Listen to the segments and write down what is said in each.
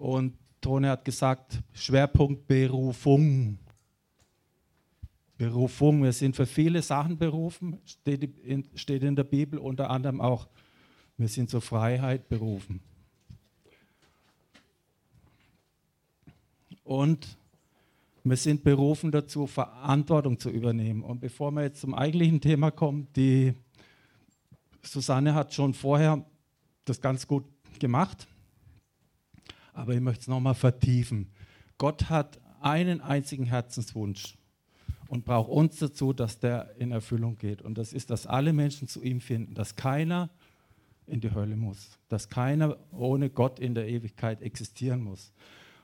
Und Tone hat gesagt, Schwerpunkt Berufung. Berufung, wir sind für viele Sachen berufen, steht in, steht in der Bibel, unter anderem auch, wir sind zur Freiheit berufen. Und wir sind berufen dazu, Verantwortung zu übernehmen. Und bevor wir jetzt zum eigentlichen Thema kommen, die Susanne hat schon vorher das ganz gut gemacht, aber ich möchte es nochmal vertiefen. Gott hat einen einzigen Herzenswunsch und braucht uns dazu, dass der in Erfüllung geht. Und das ist, dass alle Menschen zu ihm finden, dass keiner in die Hölle muss, dass keiner ohne Gott in der Ewigkeit existieren muss.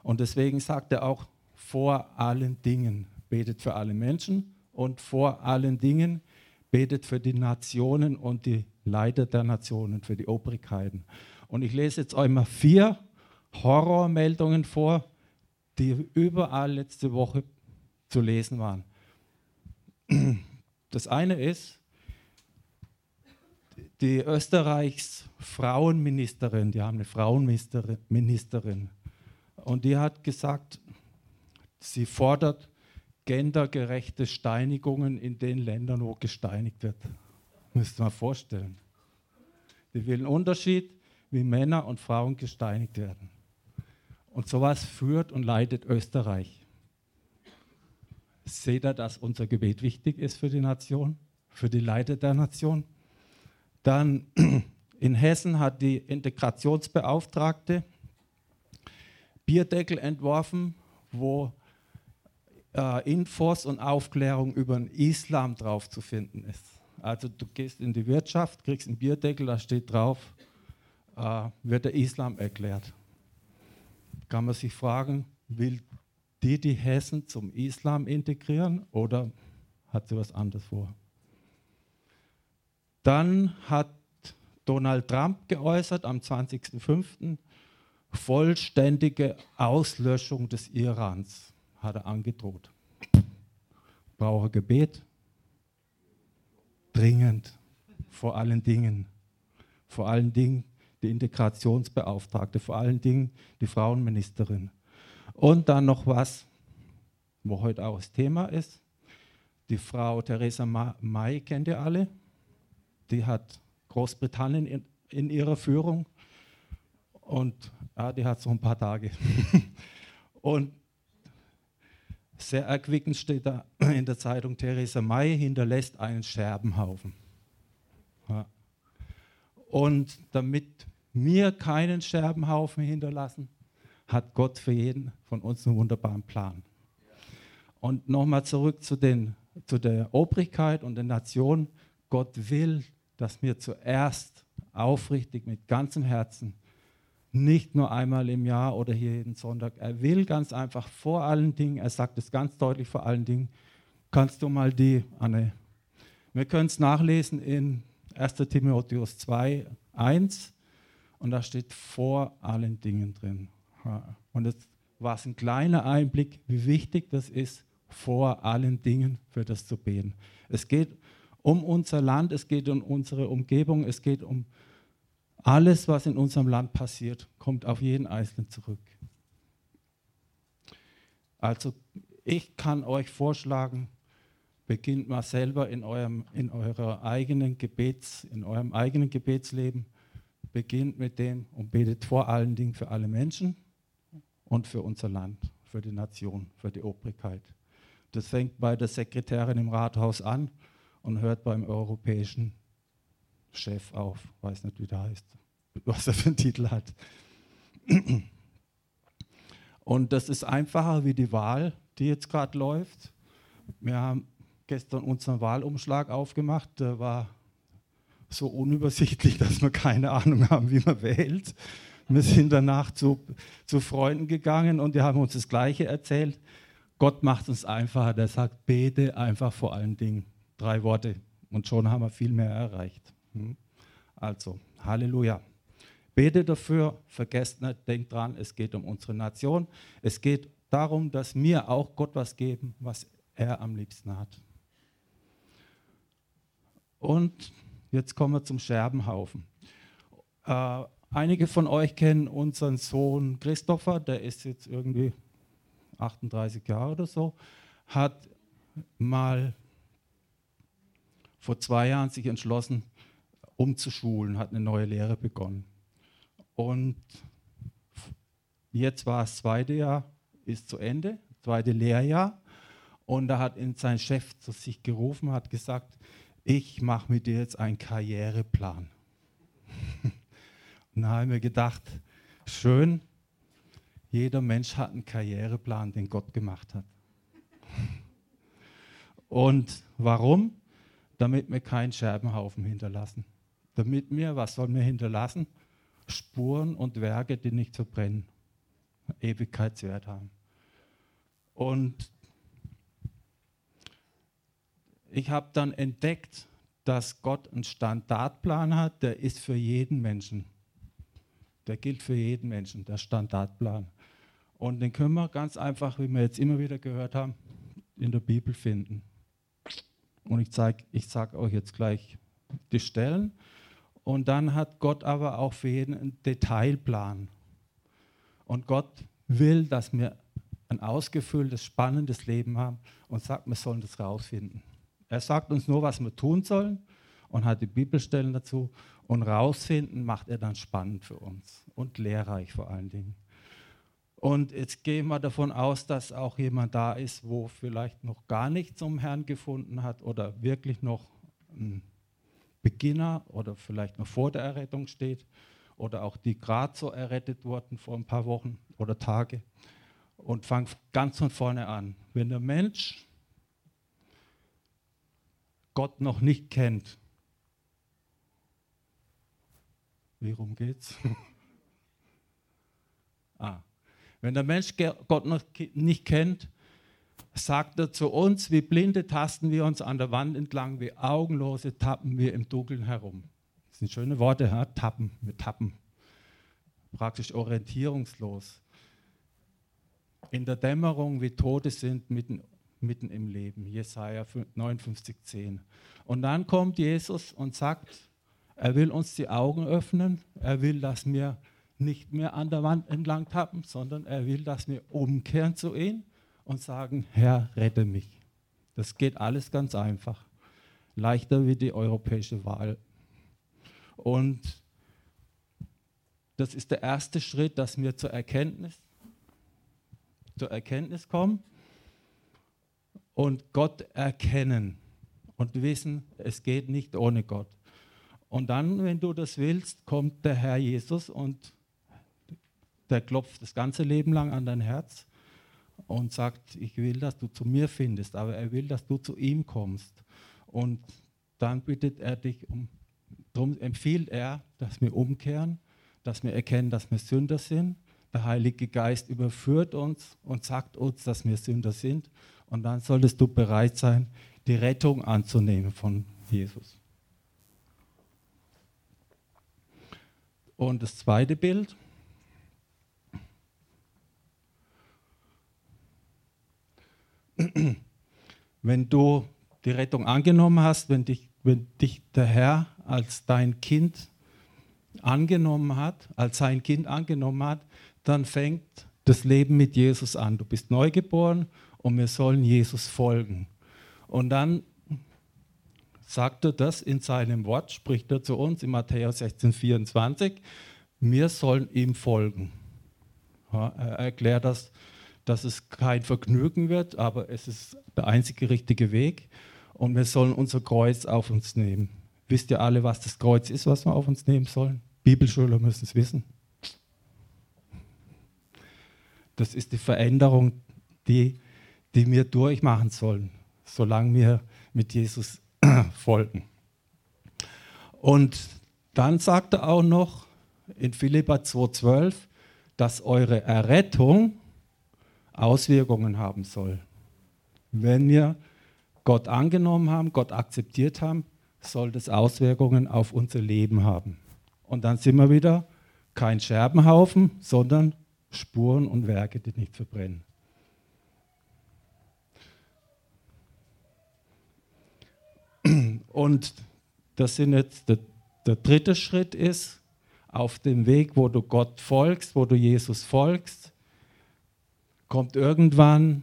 Und deswegen sagt er auch, vor allen Dingen betet für alle Menschen und vor allen Dingen betet für die Nationen und die Leiter der Nationen, für die Obrigkeiten. Und ich lese jetzt euch mal vier Horrormeldungen vor, die überall letzte Woche zu lesen waren. Das eine ist, die Österreichs Frauenministerin, die haben eine Frauenministerin, und die hat gesagt, sie fordert gendergerechte Steinigungen in den Ländern, wo gesteinigt wird. Müsst ihr mal vorstellen. Die will einen Unterschied, wie Männer und Frauen gesteinigt werden. Und sowas führt und leitet Österreich. Seht ihr, dass unser Gebet wichtig ist für die Nation, für die Leiter der Nation? Dann in Hessen hat die Integrationsbeauftragte Bierdeckel entworfen, wo äh, Infos und Aufklärung über den Islam drauf zu finden ist. Also du gehst in die Wirtschaft, kriegst einen Bierdeckel, da steht drauf, äh, wird der Islam erklärt. Kann man sich fragen, will die die Hessen zum Islam integrieren oder hat sie was anderes vor? Dann hat Donald Trump geäußert am 20.05 vollständige Auslöschung des Irans hat er angedroht. Brauche Gebet? Dringend. Vor allen Dingen. Vor allen Dingen die Integrationsbeauftragte, vor allen Dingen die Frauenministerin. Und dann noch was, wo heute auch das Thema ist. Die Frau Theresa May kennt ihr alle. Die hat Großbritannien in, in ihrer Führung und ja, die hat so ein paar Tage. und sehr erquickend steht da in der Zeitung, Theresa May hinterlässt einen Scherbenhaufen. Ja. Und damit wir keinen Scherbenhaufen hinterlassen, hat Gott für jeden von uns einen wunderbaren Plan. Und nochmal zurück zu, den, zu der Obrigkeit und der Nation. Gott will, dass wir zuerst aufrichtig mit ganzem Herzen nicht nur einmal im Jahr oder hier jeden Sonntag. Er will ganz einfach vor allen Dingen, er sagt es ganz deutlich vor allen Dingen, kannst du mal die, Anne, wir können es nachlesen in 1 Timotheus 2, 1 und da steht vor allen Dingen drin. Und jetzt war ein kleiner Einblick, wie wichtig das ist, vor allen Dingen für das zu beten. Es geht um unser Land, es geht um unsere Umgebung, es geht um alles, was in unserem Land passiert, kommt auf jeden Einzelnen zurück. Also ich kann euch vorschlagen, beginnt mal selber in eurem, in eurer eigenen Gebets, in eurem eigenen Gebetsleben, beginnt mit dem und betet vor allen Dingen für alle Menschen und für unser Land, für die Nation, für die Obrigkeit. Das fängt bei der Sekretärin im Rathaus an und hört beim europäischen Chef auf, weiß nicht, wie der heißt, was er für einen Titel hat. Und das ist einfacher wie die Wahl, die jetzt gerade läuft. Wir haben gestern unseren Wahlumschlag aufgemacht, der war so unübersichtlich, dass wir keine Ahnung haben, wie man wählt. Wir sind danach zu, zu Freunden gegangen und die haben uns das Gleiche erzählt. Gott macht uns einfacher. Der sagt, bete einfach vor allen Dingen. Drei Worte. Und schon haben wir viel mehr erreicht. Hm? Also, Halleluja. Bete dafür, vergesst nicht, denkt dran, es geht um unsere Nation. Es geht darum, dass wir auch Gott was geben, was er am liebsten hat. Und jetzt kommen wir zum Scherbenhaufen. Äh, Einige von euch kennen unseren Sohn Christopher, der ist jetzt irgendwie 38 Jahre oder so, hat mal vor zwei Jahren sich entschlossen, umzuschulen, hat eine neue Lehre begonnen. Und jetzt war das zweite Jahr, ist zu Ende, zweite Lehrjahr. Und da hat ihn sein Chef zu sich gerufen, hat gesagt, ich mache mit dir jetzt einen Karriereplan. Und da habe ich mir gedacht, schön, jeder Mensch hat einen Karriereplan, den Gott gemacht hat. Und warum? Damit wir keinen Scherbenhaufen hinterlassen. Damit wir, was sollen wir hinterlassen? Spuren und Werke, die nicht verbrennen, Ewigkeitswert haben. Und ich habe dann entdeckt, dass Gott einen Standardplan hat, der ist für jeden Menschen. Der gilt für jeden Menschen, der Standardplan. Und den können wir ganz einfach, wie wir jetzt immer wieder gehört haben, in der Bibel finden. Und ich, ich sage euch jetzt gleich die Stellen. Und dann hat Gott aber auch für jeden einen Detailplan. Und Gott will, dass wir ein ausgefülltes, spannendes Leben haben und sagt, wir sollen das rausfinden. Er sagt uns nur, was wir tun sollen und hat die Bibelstellen dazu. Und rausfinden macht er dann spannend für uns und lehrreich vor allen Dingen. Und jetzt gehen wir davon aus, dass auch jemand da ist, wo vielleicht noch gar nicht zum Herrn gefunden hat oder wirklich noch ein Beginner oder vielleicht noch vor der Errettung steht oder auch die gerade so errettet wurden vor ein paar Wochen oder Tage und fangen ganz von vorne an. Wenn der Mensch Gott noch nicht kennt, wie rum geht's? ah. Wenn der Mensch Gott noch nicht kennt, sagt er zu uns, wie Blinde tasten wir uns an der Wand entlang, wie Augenlose tappen wir im Dunkeln herum. Das sind schöne Worte, ja? tappen, wir tappen. Praktisch orientierungslos. In der Dämmerung wie Tote sind mitten mitten im Leben. Jesaja 59, 10. Und dann kommt Jesus und sagt, er will uns die Augen öffnen. Er will, dass wir nicht mehr an der Wand entlang tappen, sondern er will, dass wir umkehren zu ihm und sagen, Herr, rette mich. Das geht alles ganz einfach. Leichter wie die europäische Wahl. Und das ist der erste Schritt, dass wir zur Erkenntnis, zur Erkenntnis kommen und Gott erkennen und wissen, es geht nicht ohne Gott. Und dann, wenn du das willst, kommt der Herr Jesus und der klopft das ganze Leben lang an dein Herz und sagt, ich will, dass du zu mir findest, aber er will, dass du zu ihm kommst. Und dann bittet er dich um, darum empfiehlt er, dass wir umkehren, dass wir erkennen, dass wir Sünder sind. Der Heilige Geist überführt uns und sagt uns, dass wir Sünder sind und dann solltest du bereit sein, die Rettung anzunehmen von Jesus. Und das zweite Bild. Wenn du die Rettung angenommen hast, wenn dich, wenn dich der Herr als dein Kind angenommen hat, als sein Kind angenommen hat, dann fängt das Leben mit Jesus an. Du bist neugeboren und wir sollen Jesus folgen. Und dann sagt er das in seinem Wort, spricht er zu uns in Matthäus 16, 24, wir sollen ihm folgen. Ja, er erklärt das, dass es kein Vergnügen wird, aber es ist der einzige richtige Weg und wir sollen unser Kreuz auf uns nehmen. Wisst ihr alle, was das Kreuz ist, was wir auf uns nehmen sollen? Bibelschüler müssen es wissen. Das ist die Veränderung, die die wir durchmachen sollen, solange wir mit Jesus folgen. Und dann sagt er auch noch in Philippa 2,12, dass eure Errettung Auswirkungen haben soll. Wenn wir Gott angenommen haben, Gott akzeptiert haben, soll das Auswirkungen auf unser Leben haben. Und dann sind wir wieder kein Scherbenhaufen, sondern Spuren und Werke, die nicht verbrennen. Und das sind jetzt der, der dritte Schritt ist, auf dem Weg, wo du Gott folgst, wo du Jesus folgst, kommt irgendwann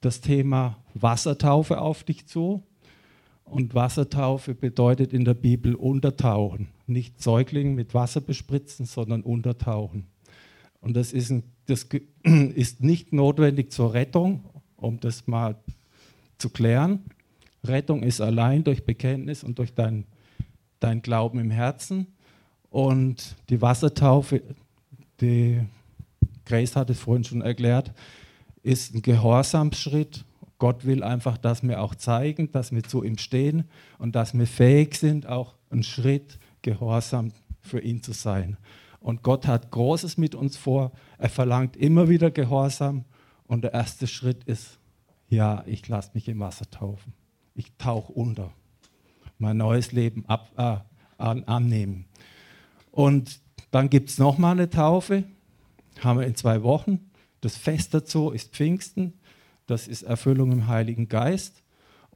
das Thema Wassertaufe auf dich zu. Und Wassertaufe bedeutet in der Bibel untertauchen. Nicht Säugling mit Wasser bespritzen, sondern untertauchen. Und das ist, ein, das ist nicht notwendig zur Rettung, um das mal zu klären. Rettung ist allein durch Bekenntnis und durch dein, dein Glauben im Herzen. Und die Wassertaufe, die Grace hat es vorhin schon erklärt, ist ein Gehorsamsschritt. Gott will einfach, dass wir auch zeigen, dass wir zu ihm stehen und dass wir fähig sind, auch einen Schritt gehorsam für ihn zu sein. Und Gott hat Großes mit uns vor. Er verlangt immer wieder Gehorsam. Und der erste Schritt ist, ja, ich lasse mich im Wasser taufen. Ich tauche unter. Mein neues Leben ab, äh, an, annehmen. Und dann gibt es nochmal eine Taufe. Haben wir in zwei Wochen. Das Fest dazu ist Pfingsten, das ist Erfüllung im Heiligen Geist.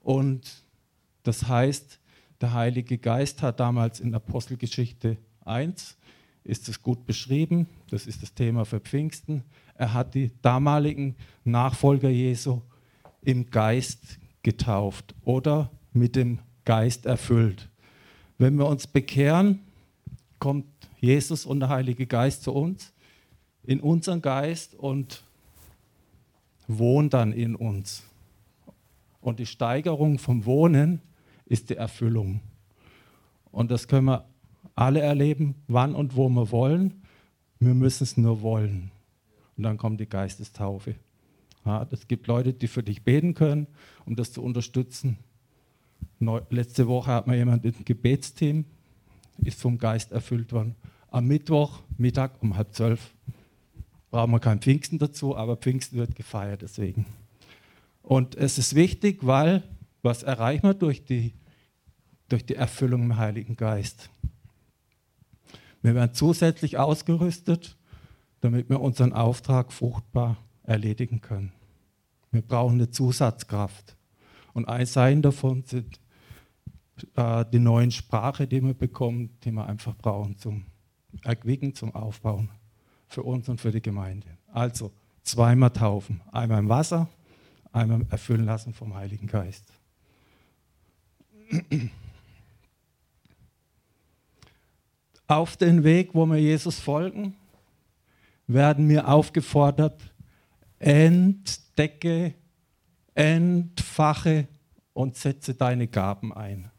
Und das heißt, der Heilige Geist hat damals in Apostelgeschichte 1, ist es gut beschrieben, das ist das Thema für Pfingsten, er hat die damaligen Nachfolger Jesu im Geist getauft oder mit dem Geist erfüllt. Wenn wir uns bekehren, kommt Jesus und der Heilige Geist zu uns in unseren Geist und wohnt dann in uns. Und die Steigerung vom Wohnen ist die Erfüllung. Und das können wir alle erleben, wann und wo wir wollen. Wir müssen es nur wollen. Und dann kommt die Geistestaufe. Ja, es gibt Leute, die für dich beten können, um das zu unterstützen. Neu, letzte Woche hat mir jemand im Gebetsteam, ist vom Geist erfüllt worden. Am Mittwoch, Mittag um halb zwölf brauchen wir kein Pfingsten dazu, aber Pfingsten wird gefeiert deswegen. Und es ist wichtig, weil was erreichen wir durch die, durch die Erfüllung im Heiligen Geist? Wir werden zusätzlich ausgerüstet, damit wir unseren Auftrag fruchtbar erledigen können. Wir brauchen eine Zusatzkraft. Und ein Sein davon sind äh, die neuen Sprache, die wir bekommen, die wir einfach brauchen zum Erquicken, zum Aufbauen für uns und für die Gemeinde. Also zweimal taufen. Einmal im Wasser, einmal erfüllen lassen vom Heiligen Geist. Auf den Weg, wo wir Jesus folgen, werden wir aufgefordert, entdecke, entfache und setze deine Gaben ein.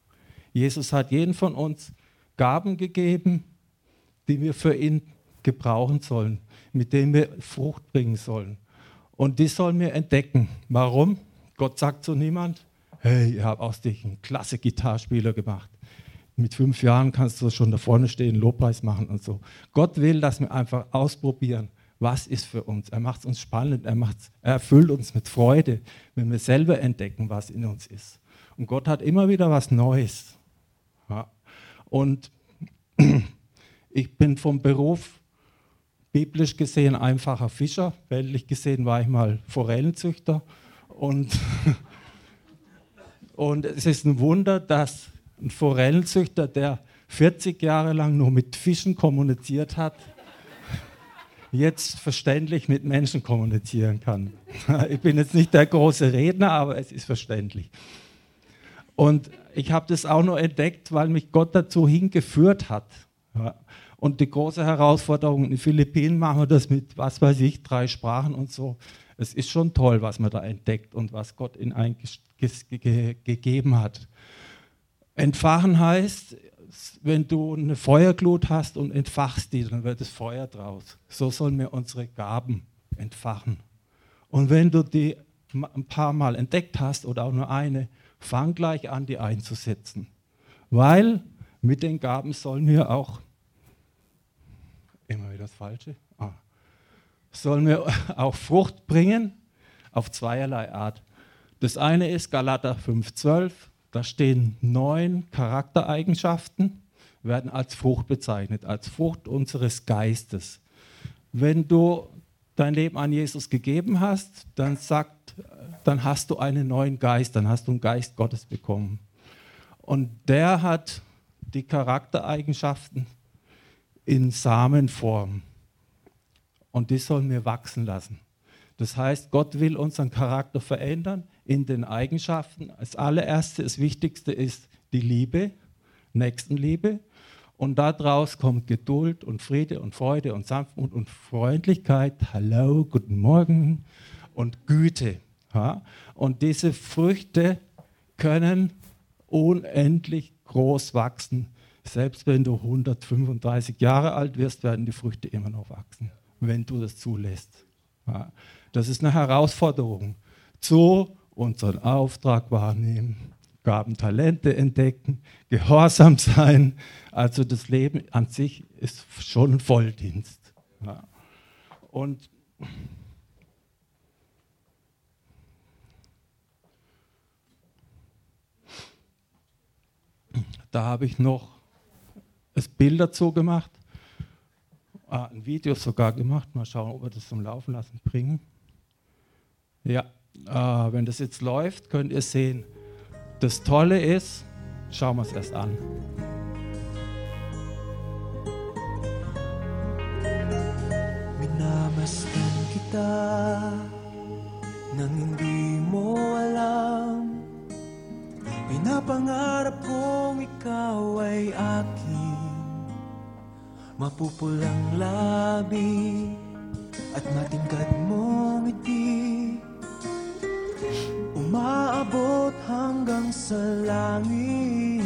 Jesus hat jeden von uns Gaben gegeben, die wir für ihn gebrauchen sollen, mit denen wir Frucht bringen sollen. Und die sollen wir entdecken. Warum? Gott sagt zu niemand, hey, ich habe aus dich einen klasse Gitarrespieler gemacht. Mit fünf Jahren kannst du schon da vorne stehen, Lobpreis machen und so. Gott will, dass wir einfach ausprobieren, was ist für uns. Er macht es uns spannend, er, macht's, er erfüllt uns mit Freude, wenn wir selber entdecken, was in uns ist. Und Gott hat immer wieder was Neues. Ja. Und ich bin vom Beruf biblisch gesehen einfacher Fischer. Weltlich gesehen war ich mal Forellenzüchter. Und, und es ist ein Wunder, dass ein Forellenzüchter, der 40 Jahre lang nur mit Fischen kommuniziert hat, jetzt verständlich mit Menschen kommunizieren kann. Ich bin jetzt nicht der große Redner, aber es ist verständlich. Und ich habe das auch nur entdeckt, weil mich Gott dazu hingeführt hat. Und die große Herausforderung in den Philippinen machen wir das mit, was weiß ich, drei Sprachen und so. Es ist schon toll, was man da entdeckt und was Gott in ein ge gegeben hat. Entfachen heißt, wenn du eine Feuerglut hast und entfachst die, dann wird es Feuer draus. So sollen wir unsere Gaben entfachen. Und wenn du die ein paar Mal entdeckt hast oder auch nur eine, fang gleich an, die einzusetzen. Weil mit den Gaben sollen wir auch Immer wieder das Falsche. Ah. Sollen wir auch Frucht bringen? Auf zweierlei Art. Das eine ist Galater 5,12. Da stehen neun Charaktereigenschaften, werden als Frucht bezeichnet, als Frucht unseres Geistes. Wenn du dein Leben an Jesus gegeben hast, dann sagt, dann hast du einen neuen Geist, dann hast du einen Geist Gottes bekommen. Und der hat die Charaktereigenschaften in Samenform. Und die sollen wir wachsen lassen. Das heißt, Gott will unseren Charakter verändern in den Eigenschaften. Das allererste, das Wichtigste ist die Liebe, Nächstenliebe. Und daraus kommt Geduld und Friede und Freude und Sanftmut und Freundlichkeit. Hallo, guten Morgen und Güte. Ja? Und diese Früchte können unendlich groß wachsen. Selbst wenn du 135 Jahre alt wirst, werden die Früchte immer noch wachsen, wenn du das zulässt. Ja? Das ist eine Herausforderung. So unseren Auftrag wahrnehmen, Gaben, Talente entdecken, gehorsam sein. Also das Leben an sich ist schon ein Volldienst. Ja. Und da habe ich noch das Bild dazu gemacht, ah, ein Video sogar gemacht. Mal schauen, ob wir das zum Laufen lassen bringen. Ja, äh, wenn das jetzt läuft, könnt ihr sehen, das Tolle ist, schauen wir es erst an. Minamasdan kita nang hindi mo alam. Pinapangarap kong ikaw ay akin. Mapupulang labi at matingkad mong Umaabot hanggang sa langit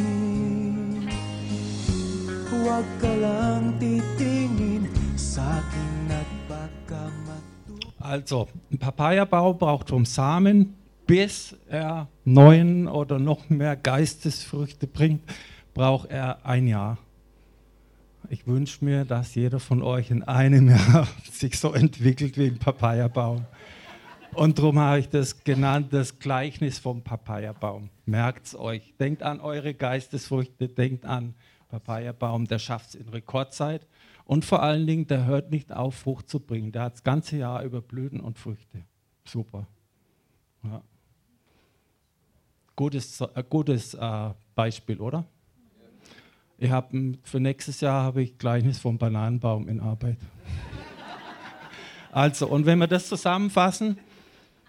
Huwag ka lang titingin sa akin at baka Also, ein Papayabaum braucht vom Samen, bis er neun oder noch mehr Geistesfrüchte bringt, braucht er ein Jahr. Ich wünsche mir, dass jeder von euch in einem Jahr sich so entwickelt wie ein Papayabaum. Und darum habe ich das genannt, das Gleichnis vom Papayabaum. Merkt es euch. Denkt an eure Geistesfrüchte, denkt an Papayabaum, der schafft es in Rekordzeit. Und vor allen Dingen, der hört nicht auf, Frucht zu bringen. Der hat das ganze Jahr über Blüten und Früchte. Super. Ja. Gutes, äh, gutes äh, Beispiel, oder? Ich hab, für nächstes Jahr habe ich Gleichnis vom Bananenbaum in Arbeit. Also, und wenn wir das zusammenfassen,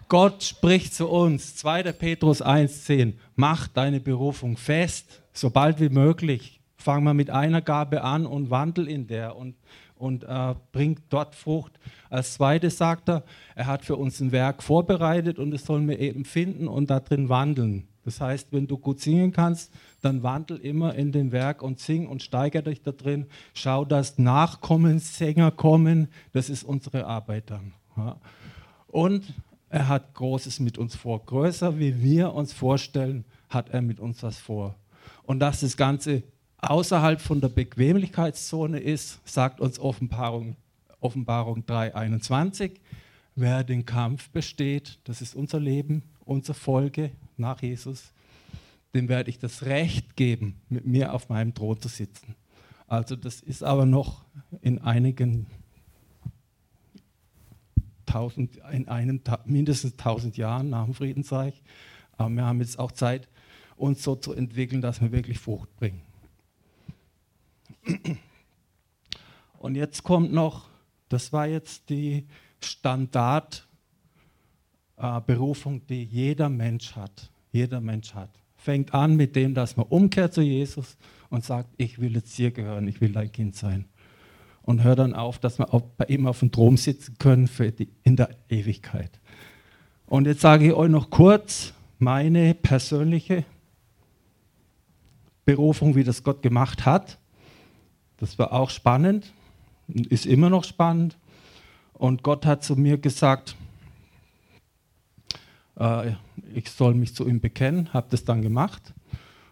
Gott spricht zu uns, 2. Petrus 1,10, mach deine Berufung fest, sobald wie möglich. Fang mal mit einer Gabe an und wandel in der und, und äh, bring dort Frucht. Als zweites sagt er, er hat für uns ein Werk vorbereitet und es sollen wir eben finden und darin wandeln. Das heißt, wenn du gut singen kannst, dann wandel immer in dem Werk und sing und steigere dich da drin. Schau, dass Nachkommenssänger kommen. Das ist unsere Arbeit dann. Ja. Und er hat Großes mit uns vor. Größer, wie wir uns vorstellen, hat er mit uns was vor. Und dass das Ganze außerhalb von der Bequemlichkeitszone ist, sagt uns Offenbarung, Offenbarung 3,21. Wer den Kampf besteht, das ist unser Leben, unsere Folge nach Jesus, dem werde ich das Recht geben, mit mir auf meinem Thron zu sitzen. Also das ist aber noch in einigen tausend, in einem mindestens tausend Jahren nach dem Friedensreich. Aber wir haben jetzt auch Zeit, uns so zu entwickeln, dass wir wirklich Frucht bringen. Und jetzt kommt noch, das war jetzt die Standardberufung, äh, die jeder Mensch hat. Jeder Mensch hat. Fängt an mit dem, dass man umkehrt zu Jesus und sagt, ich will jetzt hier gehören, ich will dein Kind sein und hör dann auf, dass wir auch bei ihm auf dem Thron sitzen können für die, in der Ewigkeit. Und jetzt sage ich euch noch kurz meine persönliche Berufung, wie das Gott gemacht hat. Das war auch spannend ist immer noch spannend. Und Gott hat zu mir gesagt, äh, ich soll mich zu ihm bekennen, habe das dann gemacht.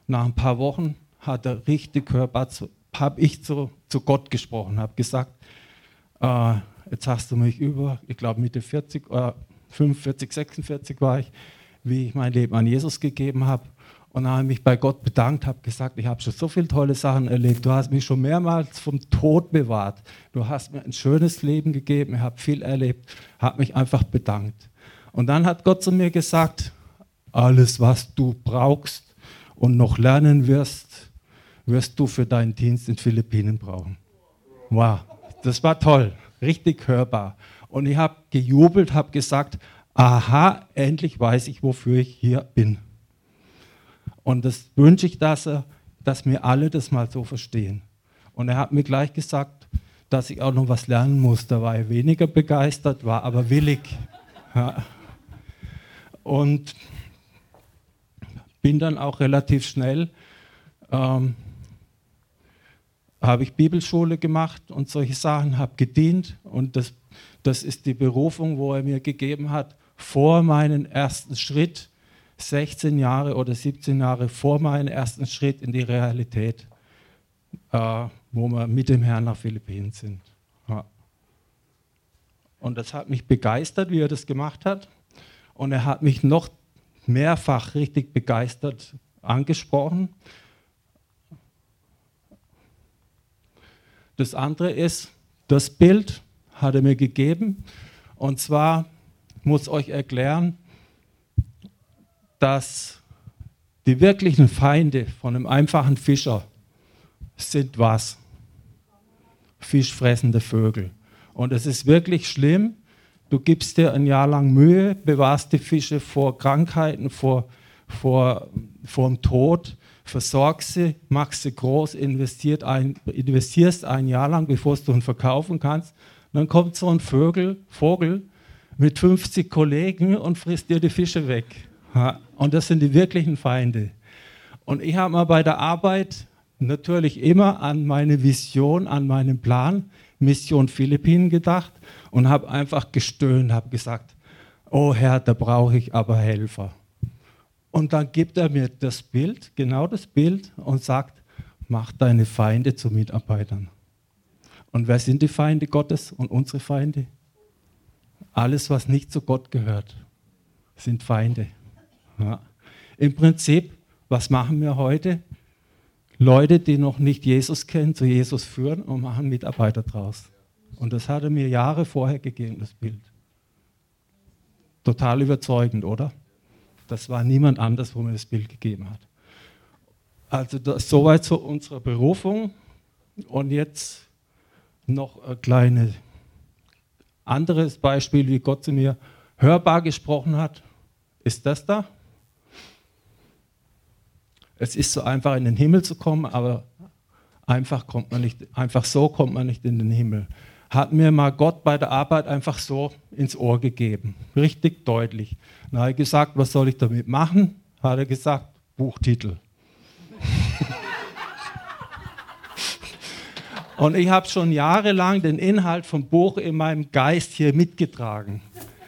Nach ein paar Wochen hat er richtig hörbar zu, habe ich zu, zu Gott gesprochen, habe gesagt, äh, jetzt hast du mich über, ich glaube Mitte 40, äh, 45, 46 war ich, wie ich mein Leben an Jesus gegeben habe. Und dann habe ich mich bei Gott bedankt, habe gesagt, ich habe schon so viele tolle Sachen erlebt. Du hast mich schon mehrmals vom Tod bewahrt. Du hast mir ein schönes Leben gegeben, ich habe viel erlebt, habe mich einfach bedankt. Und dann hat Gott zu mir gesagt, alles, was du brauchst und noch lernen wirst, wirst du für deinen Dienst in Philippinen brauchen. Wow, das war toll, richtig hörbar. Und ich habe gejubelt, habe gesagt, aha, endlich weiß ich, wofür ich hier bin. Und das wünsche ich, dass, er, dass wir alle das mal so verstehen. Und er hat mir gleich gesagt, dass ich auch noch was lernen muss. Da war er weniger begeistert, war aber willig. Ja. Und bin dann auch relativ schnell, ähm, habe ich Bibelschule gemacht und solche Sachen, habe gedient und das, das ist die Berufung, wo er mir gegeben hat, vor meinem ersten Schritt, 16 Jahre oder 17 Jahre vor meinem ersten Schritt in die Realität, äh, wo wir mit dem Herrn nach Philippinen sind. Ja. Und das hat mich begeistert, wie er das gemacht hat. Und er hat mich noch mehrfach richtig begeistert angesprochen. Das andere ist, das Bild hat er mir gegeben. Und zwar muss euch erklären, dass die wirklichen Feinde von einem einfachen Fischer sind was? Fischfressende Vögel. Und es ist wirklich schlimm. Du gibst dir ein Jahr lang Mühe, bewahrst die Fische vor Krankheiten, vor, vor, vor dem Tod, versorgst sie, machst sie groß, investiert ein, investierst ein Jahr lang, bevor du ihn verkaufen kannst. dann kommt so ein Vögel, Vogel mit 50 Kollegen und frisst dir die Fische weg. Und das sind die wirklichen Feinde. Und ich habe mal bei der Arbeit natürlich immer an meine Vision, an meinen Plan, Mission Philippinen gedacht und habe einfach gestöhnt, habe gesagt, oh Herr, da brauche ich aber Helfer. Und dann gibt er mir das Bild, genau das Bild, und sagt, mach deine Feinde zu Mitarbeitern. Und wer sind die Feinde Gottes und unsere Feinde? Alles, was nicht zu Gott gehört, sind Feinde. Ja. Im Prinzip, was machen wir heute? Leute, die noch nicht Jesus kennen, zu Jesus führen und machen Mitarbeiter draus. Und das hat er mir Jahre vorher gegeben, das Bild. Total überzeugend, oder? Das war niemand anders, wo mir das Bild gegeben hat. Also das, soweit zu unserer Berufung. Und jetzt noch ein kleines anderes Beispiel, wie Gott zu mir hörbar gesprochen hat. Ist das da? Es ist so einfach in den Himmel zu kommen, aber einfach kommt man nicht, einfach so kommt man nicht in den Himmel. Hat mir mal Gott bei der Arbeit einfach so ins Ohr gegeben, richtig deutlich. Dann habe ich gesagt, was soll ich damit machen? Hat er gesagt, Buchtitel. Und ich habe schon jahrelang den Inhalt vom Buch in meinem Geist hier mitgetragen.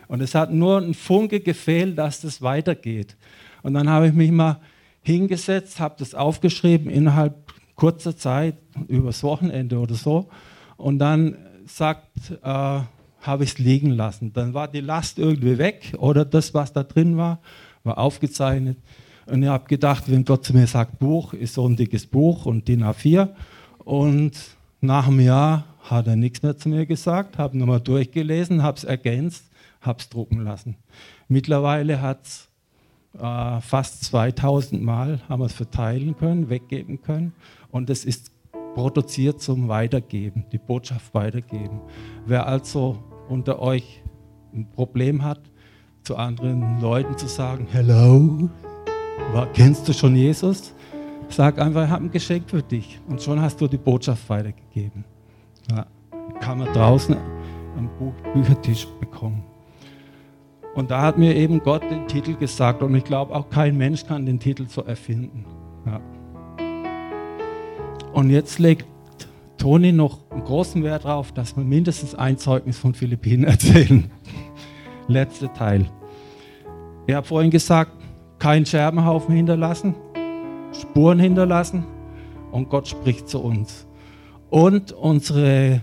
Und es hat nur ein Funke gefehlt, dass das weitergeht. Und dann habe ich mich mal hingesetzt, habe das aufgeschrieben innerhalb kurzer Zeit, übers Wochenende oder so. Und dann sagt, äh, habe ich es liegen lassen. Dann war die Last irgendwie weg oder das, was da drin war, war aufgezeichnet. Und ich habe gedacht, wenn Gott zu mir sagt, Buch ist so ein dickes Buch und DIN A4. Und nach einem Jahr hat er nichts mehr zu mir gesagt, habe nochmal durchgelesen, habe es ergänzt, habe es drucken lassen. Mittlerweile hat es äh, fast 2000 Mal haben wir es verteilen können, weggeben können. Und es ist produziert zum Weitergeben, die Botschaft weitergeben. Wer also unter euch ein Problem hat, zu anderen Leuten zu sagen, hello, kennst du schon Jesus? Sag einfach, ich habe ein Geschenk für dich. Und schon hast du die Botschaft weitergegeben. Ja, kann man draußen am Büchertisch bekommen. Und da hat mir eben Gott den Titel gesagt und ich glaube auch kein Mensch kann den Titel so erfinden. Ja. Und jetzt legt Toni noch einen großen Wert darauf, dass wir mindestens ein Zeugnis von Philippinen erzählen. Letzter Teil. Ich habe vorhin gesagt, kein Scherbenhaufen hinterlassen, Spuren hinterlassen und Gott spricht zu uns. Und unsere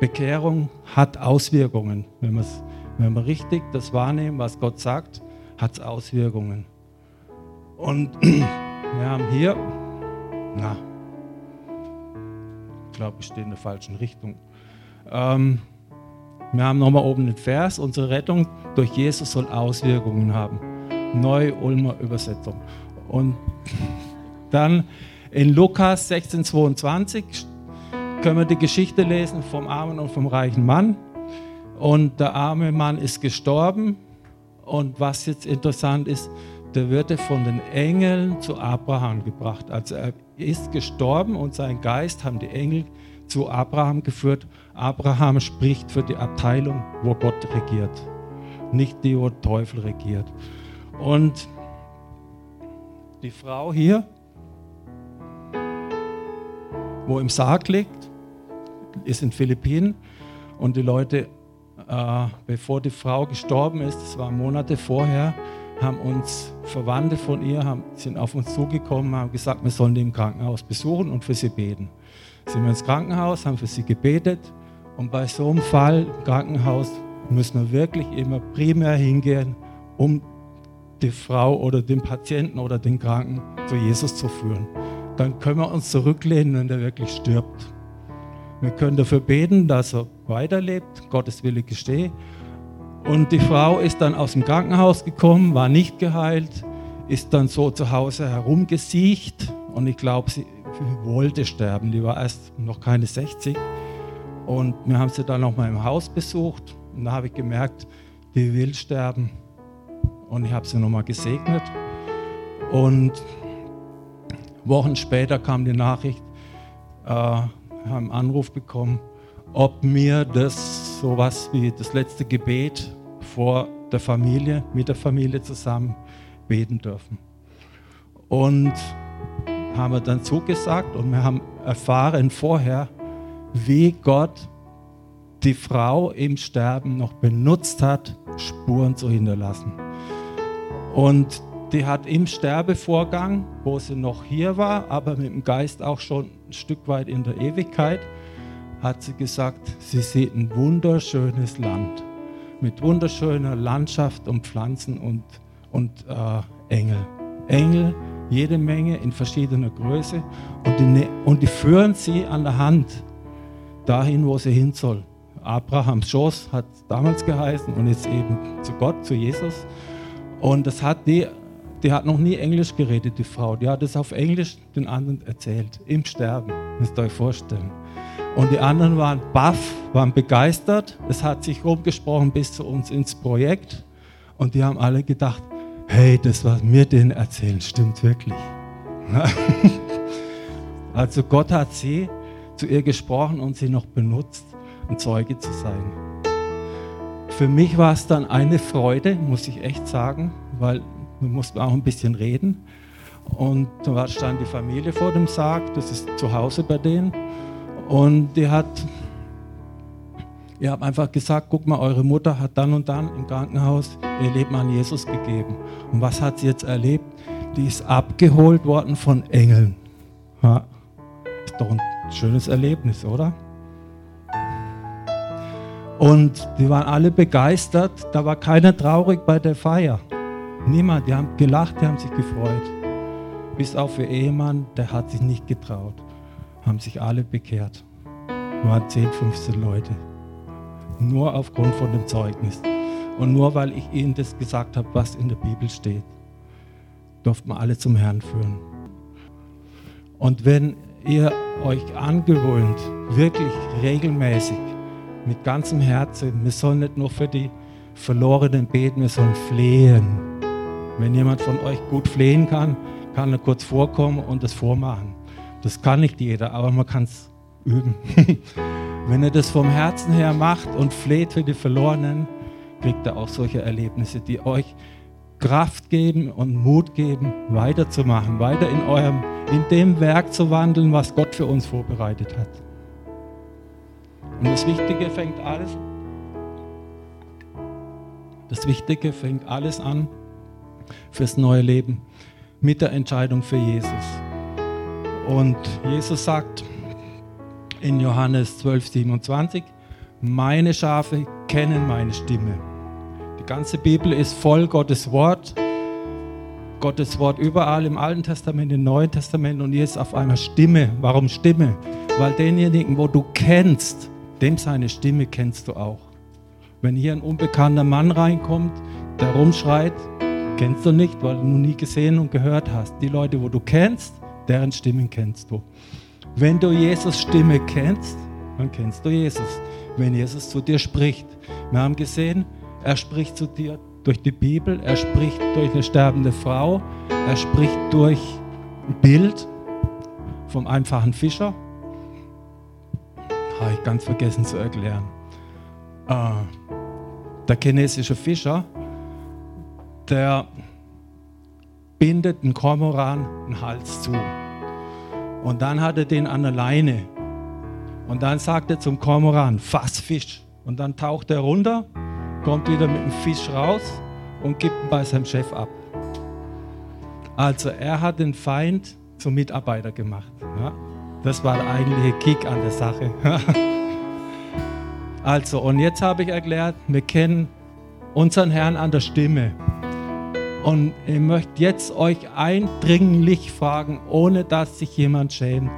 Bekehrung hat Auswirkungen. Wenn, wenn wir richtig das wahrnehmen, was Gott sagt, hat es Auswirkungen. Und wir haben hier, na, ich glaube, ich stehe in der falschen Richtung. Ähm, wir haben nochmal oben den Vers, unsere Rettung durch Jesus soll Auswirkungen haben. Neu-Ulmer Übersetzung. Und dann in Lukas 16,22 können wir die Geschichte lesen vom armen und vom reichen Mann. Und der arme Mann ist gestorben. Und was jetzt interessant ist, der wird von den Engeln zu Abraham gebracht. Also er ist gestorben und sein Geist haben die Engel zu Abraham geführt. Abraham spricht für die Abteilung, wo Gott regiert, nicht die, wo Teufel regiert. Und die Frau hier, wo im Sarg liegt, ist in Philippinen und die Leute, äh, bevor die Frau gestorben ist, das war Monate vorher, haben uns Verwandte von ihr haben, sind auf uns zugekommen, haben gesagt, wir sollen die im Krankenhaus besuchen und für sie beten. Sind wir ins Krankenhaus, haben für sie gebetet und bei so einem Fall im Krankenhaus müssen wir wirklich immer primär hingehen, um die Frau oder den Patienten oder den Kranken zu Jesus zu führen. Dann können wir uns zurücklehnen, wenn der wirklich stirbt. Wir können dafür beten, dass er weiterlebt, Gottes Wille gestehe. Und die Frau ist dann aus dem Krankenhaus gekommen, war nicht geheilt, ist dann so zu Hause herumgesiecht und ich glaube, sie wollte sterben. Die war erst noch keine 60 und wir haben sie dann noch mal im Haus besucht und da habe ich gemerkt, die will sterben und ich habe sie nochmal gesegnet. Und Wochen später kam die Nachricht, äh, haben einen Anruf bekommen, ob mir das sowas wie das letzte Gebet vor der Familie, mit der Familie zusammen beten dürfen. Und haben wir dann zugesagt und wir haben erfahren vorher, wie Gott die Frau im Sterben noch benutzt hat, Spuren zu hinterlassen. Und die hat im Sterbevorgang, wo sie noch hier war, aber mit dem Geist auch schon ein Stück weit in der Ewigkeit, hat sie gesagt, sie sieht ein wunderschönes Land mit wunderschöner Landschaft und Pflanzen und, und äh, Engel. Engel, jede Menge in verschiedener Größe und die, ne-, und die führen sie an der Hand dahin, wo sie hin soll. Abrahams Schoß hat damals geheißen und jetzt eben zu Gott, zu Jesus. Und das hat die, die hat noch nie Englisch geredet, die Frau. Die hat es auf Englisch den anderen erzählt, im Sterben, müsst ihr euch vorstellen. Und die anderen waren baff, waren begeistert. Es hat sich rumgesprochen bis zu uns ins Projekt. Und die haben alle gedacht, hey, das, was wir denen erzählen, stimmt wirklich. also Gott hat sie zu ihr gesprochen und sie noch benutzt, ein Zeuge zu sein. Für mich war es dann eine Freude, muss ich echt sagen, weil wir mussten auch ein bisschen reden. Und da stand die Familie vor dem Sarg, das ist zu Hause bei denen. Und die hat, ihr habt einfach gesagt, guck mal, eure Mutter hat dann und dann im Krankenhaus ihr Leben an Jesus gegeben. Und was hat sie jetzt erlebt? Die ist abgeholt worden von Engeln. Ja, ist doch ein schönes Erlebnis, oder? Und die waren alle begeistert. Da war keiner traurig bei der Feier. Niemand. Die haben gelacht, die haben sich gefreut. Bis auf ihr Ehemann, der hat sich nicht getraut. Haben sich alle bekehrt. Waren 10, 15 Leute. Nur aufgrund von dem Zeugnis. Und nur weil ich ihnen das gesagt habe, was in der Bibel steht, durften wir alle zum Herrn führen. Und wenn ihr euch angewöhnt, wirklich regelmäßig mit ganzem Herzen. Wir sollen nicht nur für die Verlorenen beten, wir sollen flehen. Wenn jemand von euch gut flehen kann, kann er kurz vorkommen und das vormachen. Das kann nicht jeder, aber man kann es üben. Wenn er das vom Herzen her macht und fleht für die Verlorenen, kriegt er auch solche Erlebnisse, die euch Kraft geben und Mut geben, weiterzumachen, weiter in eurem, in dem Werk zu wandeln, was Gott für uns vorbereitet hat. Und das Wichtige fängt alles, das Wichtige fängt alles an fürs neue Leben mit der Entscheidung für Jesus. Und Jesus sagt in Johannes 12, 27, meine Schafe kennen meine Stimme. Die ganze Bibel ist voll Gottes Wort. Gottes Wort überall im Alten Testament, im Neuen Testament und jetzt auf einmal Stimme. Warum Stimme? Weil denjenigen, wo du kennst, dem seine Stimme kennst du auch. Wenn hier ein unbekannter Mann reinkommt, der rumschreit, kennst du nicht, weil du noch nie gesehen und gehört hast. Die Leute, wo du kennst, deren Stimmen kennst du. Wenn du Jesus Stimme kennst, dann kennst du Jesus. Wenn Jesus zu dir spricht. Wir haben gesehen, er spricht zu dir durch die Bibel, er spricht durch eine sterbende Frau, er spricht durch ein Bild vom einfachen Fischer. Habe ich ganz vergessen zu erklären. Äh, der chinesische Fischer, der bindet einen Kormoran einen Hals zu. Und dann hat er den an der Leine. Und dann sagt er zum Kormoran, fass Fisch. Und dann taucht er runter, kommt wieder mit dem Fisch raus und gibt ihn bei seinem Chef ab. Also er hat den Feind zum Mitarbeiter gemacht. Ja? Das war der eigentliche Kick an der Sache. also, und jetzt habe ich erklärt, wir kennen unseren Herrn an der Stimme. Und ich möchte jetzt euch eindringlich fragen, ohne dass sich jemand schämt.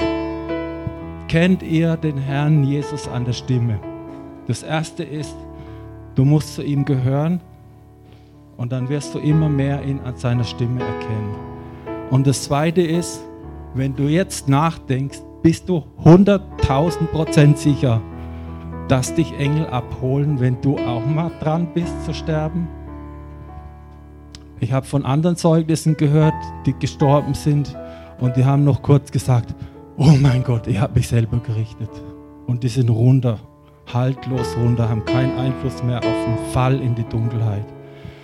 Kennt ihr den Herrn Jesus an der Stimme? Das erste ist, du musst zu ihm gehören und dann wirst du immer mehr ihn an seiner Stimme erkennen. Und das zweite ist, wenn du jetzt nachdenkst, bist du 100.000 Prozent sicher, dass dich Engel abholen, wenn du auch mal dran bist zu sterben? Ich habe von anderen Zeugnissen gehört, die gestorben sind und die haben noch kurz gesagt, oh mein Gott, ich habe mich selber gerichtet. Und die sind runter, haltlos runter, haben keinen Einfluss mehr auf den Fall in die Dunkelheit.